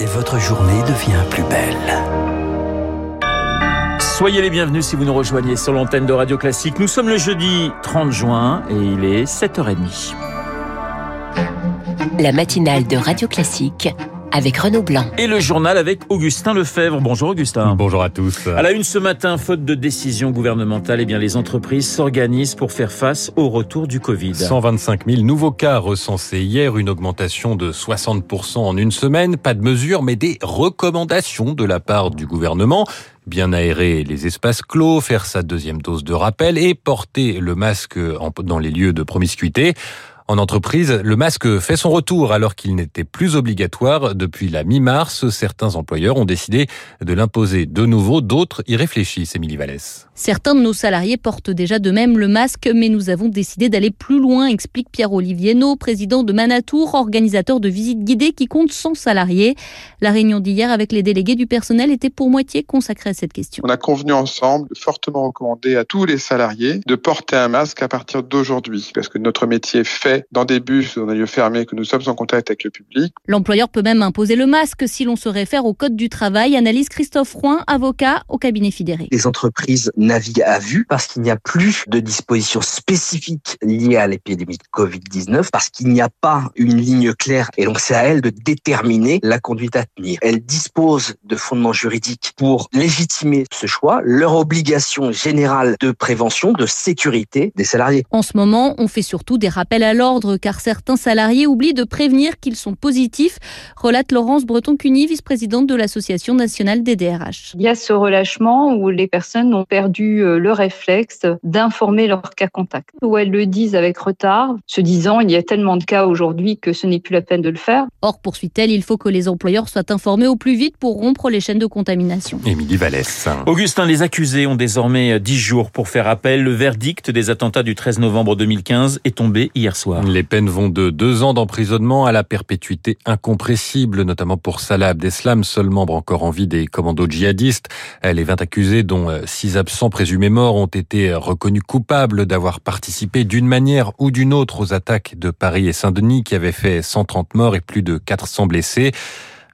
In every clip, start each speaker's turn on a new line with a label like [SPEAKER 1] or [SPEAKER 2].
[SPEAKER 1] et votre journée devient plus belle.
[SPEAKER 2] Soyez les bienvenus si vous nous rejoignez sur l'antenne de Radio Classique. Nous sommes le jeudi 30 juin et il est 7h30.
[SPEAKER 3] La matinale de Radio Classique avec Renaud Blanc.
[SPEAKER 2] Et le journal avec Augustin Lefebvre. Bonjour Augustin.
[SPEAKER 4] Bonjour à tous.
[SPEAKER 2] À la une ce matin, faute de décision gouvernementale, eh bien les entreprises s'organisent pour faire face au retour du Covid.
[SPEAKER 4] 125 000 nouveaux cas recensés hier, une augmentation de 60% en une semaine. Pas de mesures, mais des recommandations de la part du gouvernement bien aérer les espaces clos, faire sa deuxième dose de rappel et porter le masque dans les lieux de promiscuité. En entreprise, le masque fait son retour alors qu'il n'était plus obligatoire depuis la mi-mars. Certains employeurs ont décidé de l'imposer de nouveau, d'autres y réfléchissent, Émilie Vallès.
[SPEAKER 5] Certains de nos salariés portent déjà de même le masque, mais nous avons décidé d'aller plus loin, explique Pierre-Olivier président de Manatour, organisateur de visites guidées qui compte 100 salariés. La réunion d'hier avec les délégués du personnel était pour moitié consacrée à cette question.
[SPEAKER 6] On a convenu ensemble de fortement recommander à tous les salariés de porter un masque à partir d'aujourd'hui, parce que notre métier fait dans des bus, dans des lieux fermés, que nous sommes en contact avec le public.
[SPEAKER 5] L'employeur peut même imposer le masque si l'on se réfère au Code du travail, analyse Christophe Roin, avocat au cabinet fédéré.
[SPEAKER 7] Les entreprises naviguent à vue parce qu'il n'y a plus de dispositions spécifiques liées à l'épidémie de Covid-19, parce qu'il n'y a pas une ligne claire. Et donc c'est à elles de déterminer la conduite à tenir. Elles disposent de fondements juridiques pour légitimer ce choix, leur obligation générale de prévention, de sécurité des salariés.
[SPEAKER 5] En ce moment, on fait surtout des rappels à l'ordre car certains salariés oublient de prévenir qu'ils sont positifs, relate Laurence Breton-Cuny, vice-présidente de l'Association nationale des DRH.
[SPEAKER 8] Il y a ce relâchement où les personnes ont perdu euh, le réflexe d'informer leur cas contact, où elles le disent avec retard, se disant il y a tellement de cas aujourd'hui que ce n'est plus la peine de le faire.
[SPEAKER 5] Or, poursuit-elle, il faut que les employeurs soient informés au plus vite pour rompre les chaînes de contamination.
[SPEAKER 4] Émilie Vallès.
[SPEAKER 2] Augustin, les accusés ont désormais 10 jours pour faire appel. Le verdict des attentats du 13 novembre 2015 est tombé hier soir.
[SPEAKER 4] Les peines vont de deux ans d'emprisonnement à la perpétuité incompressible, notamment pour Salah Abdeslam, seul membre encore en vie des commandos djihadistes. Les 20 accusés, dont 6 absents présumés morts, ont été reconnus coupables d'avoir participé d'une manière ou d'une autre aux attaques de Paris et Saint-Denis qui avaient fait 130 morts et plus de 400 blessés.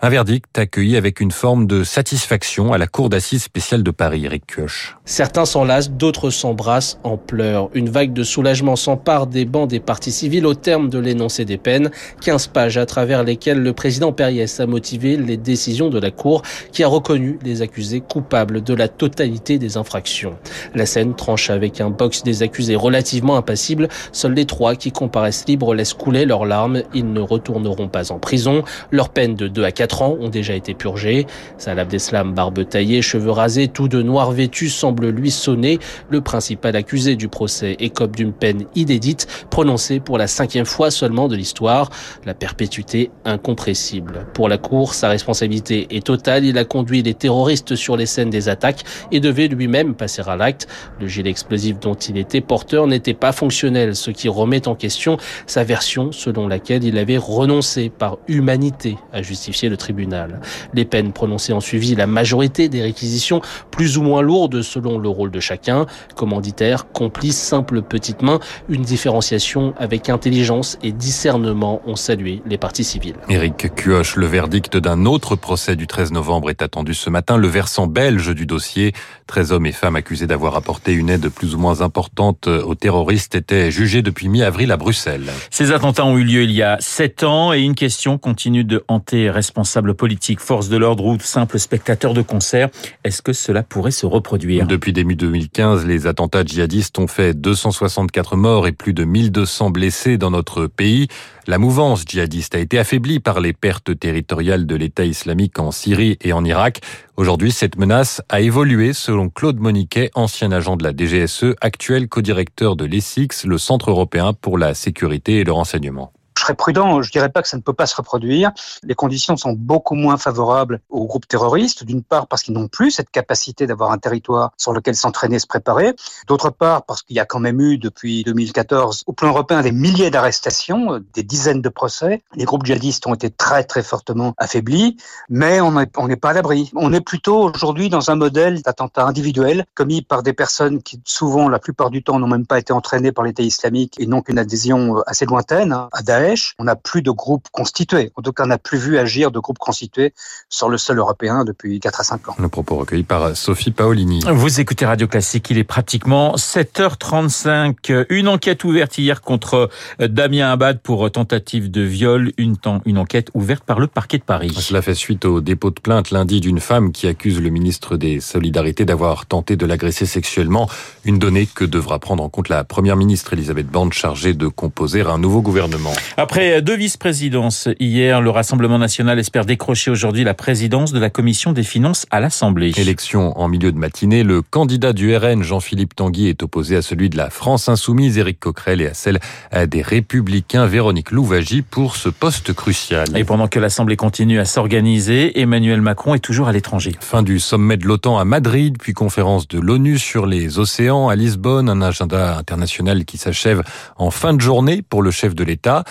[SPEAKER 4] Un verdict accueilli avec une forme de satisfaction à la Cour d'assises spéciale de Paris, Eric Kioch.
[SPEAKER 9] Certains s'enlacent, d'autres s'embrassent en pleurs. Une vague de soulagement s'empare des bancs des partis civils au terme de l'énoncé des peines. 15 pages à travers lesquelles le président Périès a motivé les décisions de la Cour qui a reconnu les accusés coupables de la totalité des infractions. La scène tranche avec un box des accusés relativement impassible. Seuls les trois qui comparaissent libres laissent couler leurs larmes. Ils ne retourneront pas en prison. Leur peine de 2 à 4 ans ont déjà été purgés. Salah Abdeslam, barbe taillée, cheveux rasés, tout de noir vêtu, semble lui sonner. Le principal accusé du procès écope d'une peine inédite, prononcée pour la cinquième fois seulement de l'histoire, la perpétuité incompressible. Pour la Cour, sa responsabilité est totale. Il a conduit les terroristes sur les scènes des attaques et devait lui-même passer à l'acte. Le gilet explosif dont il était porteur n'était pas fonctionnel, ce qui remet en question sa version selon laquelle il avait renoncé par humanité à justifier le tribunal. Les peines prononcées ont suivi la majorité des réquisitions, plus ou moins lourdes selon le rôle de chacun. Commanditaire, complice, simple petite main, une différenciation avec intelligence et discernement ont salué les parties civiles.
[SPEAKER 4] Éric Cuoche, le verdict d'un autre procès du 13 novembre est attendu ce matin. Le versant belge du dossier, 13 hommes et femmes accusés d'avoir apporté une aide plus ou moins importante aux terroristes étaient jugés depuis mi-avril à Bruxelles.
[SPEAKER 2] Ces attentats ont eu lieu il y a sept ans et une question continue de hanter responsables politiques, forces de l'ordre ou simples spectateurs de concert. Est-ce que cela pourrait se reproduire?
[SPEAKER 4] Depuis début 2015, les attentats djihadistes ont fait 264 morts et plus de 1200 blessés dans notre pays. La mouvance djihadiste a été affaiblie par les pertes territoriales de l'État islamique en Syrie et en Irak. Aujourd'hui, cette menace a évolué selon Claude Moniquet, ancien agent de la DGSE, actuel co-directeur de l'ESIX, le Centre européen pour la sécurité et le renseignement.
[SPEAKER 10] Prudent, je dirais pas que ça ne peut pas se reproduire. Les conditions sont beaucoup moins favorables aux groupes terroristes, d'une part parce qu'ils n'ont plus cette capacité d'avoir un territoire sur lequel s'entraîner, se préparer, d'autre part parce qu'il y a quand même eu depuis 2014 au plan européen des milliers d'arrestations, des dizaines de procès. Les groupes djihadistes ont été très très fortement affaiblis, mais on n'est pas à l'abri. On est plutôt aujourd'hui dans un modèle d'attentat individuel commis par des personnes qui souvent, la plupart du temps, n'ont même pas été entraînées par l'État islamique et n'ont qu'une adhésion assez lointaine à Daesh Daesh, on n'a plus de groupes constitués. En tout cas, on n'a plus vu agir de groupes constitués sur le sol européen depuis 4 à 5 ans.
[SPEAKER 4] Le propos recueilli par Sophie Paolini.
[SPEAKER 2] Vous écoutez Radio Classique, il est pratiquement 7h35. Une enquête ouverte hier contre Damien Abad pour tentative de viol, une, une enquête ouverte par le parquet de Paris.
[SPEAKER 4] Cela fait suite au dépôt de plainte lundi d'une femme qui accuse le ministre des Solidarités d'avoir tenté de l'agresser sexuellement, une donnée que devra prendre en compte la première ministre Elisabeth Borne chargée de composer un nouveau gouvernement.
[SPEAKER 2] Après deux vice-présidences hier, le Rassemblement national espère décrocher aujourd'hui la présidence de la commission des finances à l'Assemblée.
[SPEAKER 4] Élection en milieu de matinée, le candidat du RN Jean-Philippe Tanguy est opposé à celui de la France insoumise Éric Coquerel et à celle des Républicains Véronique Louvagie pour ce poste crucial.
[SPEAKER 2] Et pendant que l'Assemblée continue à s'organiser, Emmanuel Macron est toujours à l'étranger.
[SPEAKER 4] Fin du sommet de l'OTAN à Madrid, puis conférence de l'ONU sur les océans à Lisbonne, un agenda international qui s'achève en fin de journée pour le chef de l'État.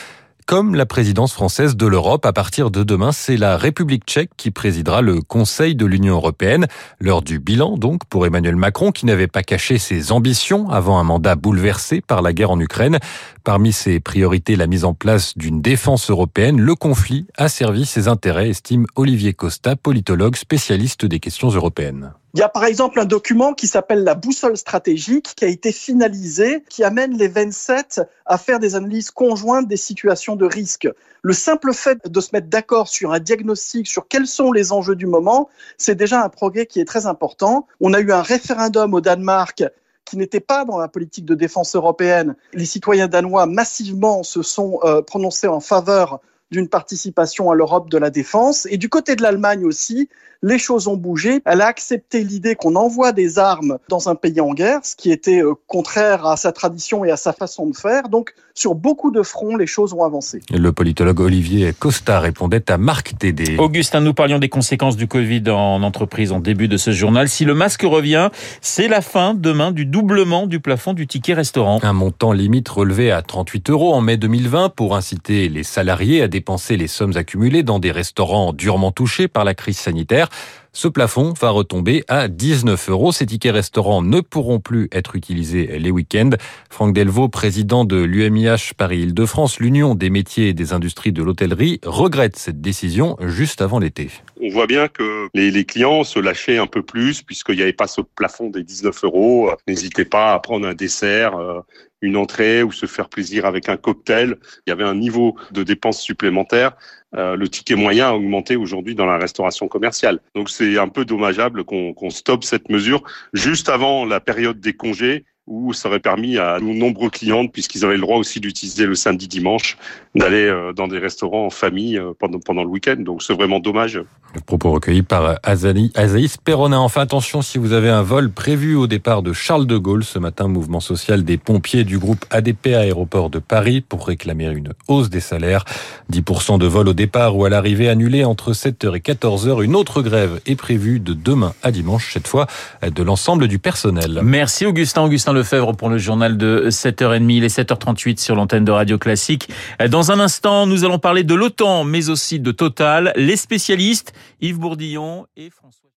[SPEAKER 4] Comme la présidence française de l'Europe, à partir de demain, c'est la République tchèque qui présidera le Conseil de l'Union européenne. L'heure du bilan, donc, pour Emmanuel Macron, qui n'avait pas caché ses ambitions avant un mandat bouleversé par la guerre en Ukraine. Parmi ses priorités, la mise en place d'une défense européenne. Le conflit a servi ses intérêts, estime Olivier Costa, politologue spécialiste des questions européennes.
[SPEAKER 11] Il y a par exemple un document qui s'appelle la boussole stratégique qui a été finalisé, qui amène les 27 à faire des analyses conjointes des situations de risque. Le simple fait de se mettre d'accord sur un diagnostic, sur quels sont les enjeux du moment, c'est déjà un progrès qui est très important. On a eu un référendum au Danemark qui n'était pas dans la politique de défense européenne. Les citoyens danois massivement se sont euh, prononcés en faveur d'une participation à l'Europe de la défense. Et du côté de l'Allemagne aussi, les choses ont bougé. Elle a accepté l'idée qu'on envoie des armes dans un pays en guerre, ce qui était euh, contraire à sa tradition et à sa façon de faire. Donc, sur beaucoup de fronts, les choses ont avancé.
[SPEAKER 4] Le politologue Olivier Costa répondait à Marc Tédé.
[SPEAKER 2] Augustin, nous parlions des conséquences du Covid en entreprise en début de ce journal. Si le masque revient, c'est la fin demain du doublement du plafond du ticket restaurant.
[SPEAKER 4] Un montant limite relevé à 38 euros en mai 2020 pour inciter les salariés à dépenser les sommes accumulées dans des restaurants durement touchés par la crise sanitaire. Ce plafond va retomber à 19 euros. Ces tickets restaurants ne pourront plus être utilisés les week-ends. Franck Delvaux, président de l'UMIH Paris-Île-de-France, l'Union des métiers et des industries de l'hôtellerie, regrette cette décision juste avant l'été.
[SPEAKER 12] On voit bien que les, clients se lâchaient un peu plus puisqu'il n'y avait pas ce plafond des 19 euros. N'hésitez pas à prendre un dessert, euh, une entrée ou se faire plaisir avec un cocktail. Il y avait un niveau de dépenses supplémentaires. Euh, le ticket moyen a augmenté aujourd'hui dans la restauration commerciale. Donc c'est un peu dommageable qu'on stoppe cette mesure juste avant la période des congés où ça aurait permis à de nombreux clients, puisqu'ils avaient le droit aussi d'utiliser le samedi dimanche, d'aller euh, dans des restaurants en famille euh, pendant le week-end. Donc c'est vraiment dommage.
[SPEAKER 4] Le propos recueilli par Azaïs Perronin. Enfin attention si vous avez un vol prévu au départ de Charles de Gaulle ce matin, mouvement social des pompiers du groupe ADP Aéroport de Paris pour réclamer une hausse des salaires. 10% de vol au départ ou à l'arrivée annulé entre 7h et 14h. Une autre grève est prévue de demain à dimanche, cette fois de l'ensemble du personnel.
[SPEAKER 2] Merci Augustin. Augustin Lefebvre pour le journal de 7h30. Il est 7h38 sur l'antenne de Radio Classique. Dans un instant, nous allons parler de l'OTAN, mais aussi de Total, les spécialistes Yves Bourdillon et François